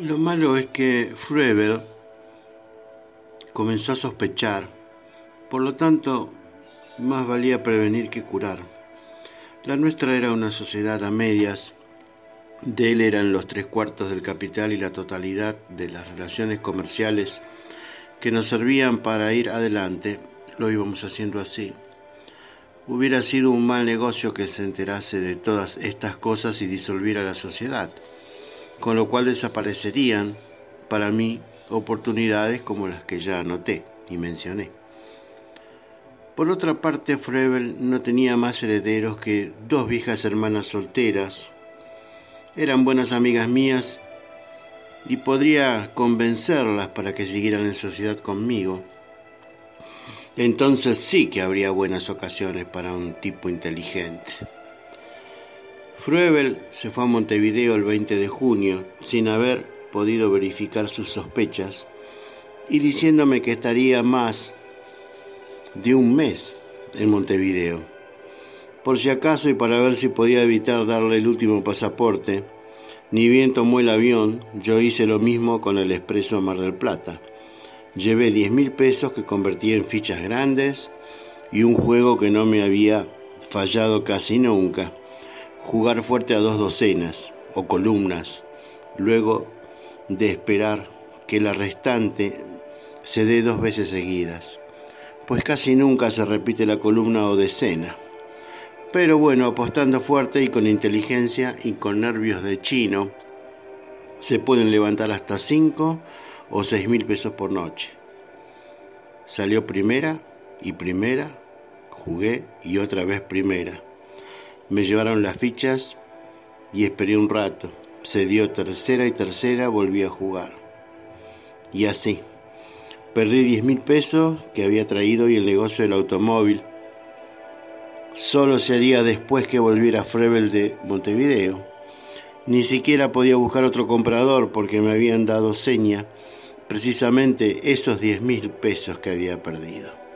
Lo malo es que Fruebel comenzó a sospechar, por lo tanto, más valía prevenir que curar. La nuestra era una sociedad a medias, de él eran los tres cuartos del capital y la totalidad de las relaciones comerciales que nos servían para ir adelante, lo íbamos haciendo así. Hubiera sido un mal negocio que se enterase de todas estas cosas y disolviera la sociedad, con lo cual desaparecerían, para mí, oportunidades como las que ya anoté y mencioné. Por otra parte, Frebel no tenía más herederos que dos viejas hermanas solteras. Eran buenas amigas mías y podría convencerlas para que siguieran en sociedad conmigo. Entonces sí que habría buenas ocasiones para un tipo inteligente. Fruebel se fue a Montevideo el 20 de junio sin haber podido verificar sus sospechas y diciéndome que estaría más de un mes en Montevideo. Por si acaso y para ver si podía evitar darle el último pasaporte, ni bien tomó el avión, yo hice lo mismo con el expreso Mar del Plata. Llevé diez mil pesos que convertí en fichas grandes y un juego que no me había fallado casi nunca. Jugar fuerte a dos docenas o columnas, luego de esperar que la restante se dé dos veces seguidas, pues casi nunca se repite la columna o decena. Pero bueno, apostando fuerte y con inteligencia y con nervios de chino, se pueden levantar hasta cinco o seis mil pesos por noche. Salió primera y primera, jugué y otra vez primera. Me llevaron las fichas y esperé un rato. Se dio tercera y tercera, volví a jugar. Y así. Perdí diez mil pesos que había traído y el negocio del automóvil Solo sería después que volviera Frebel de Montevideo. Ni siquiera podía buscar otro comprador porque me habían dado seña precisamente esos diez mil pesos que había perdido.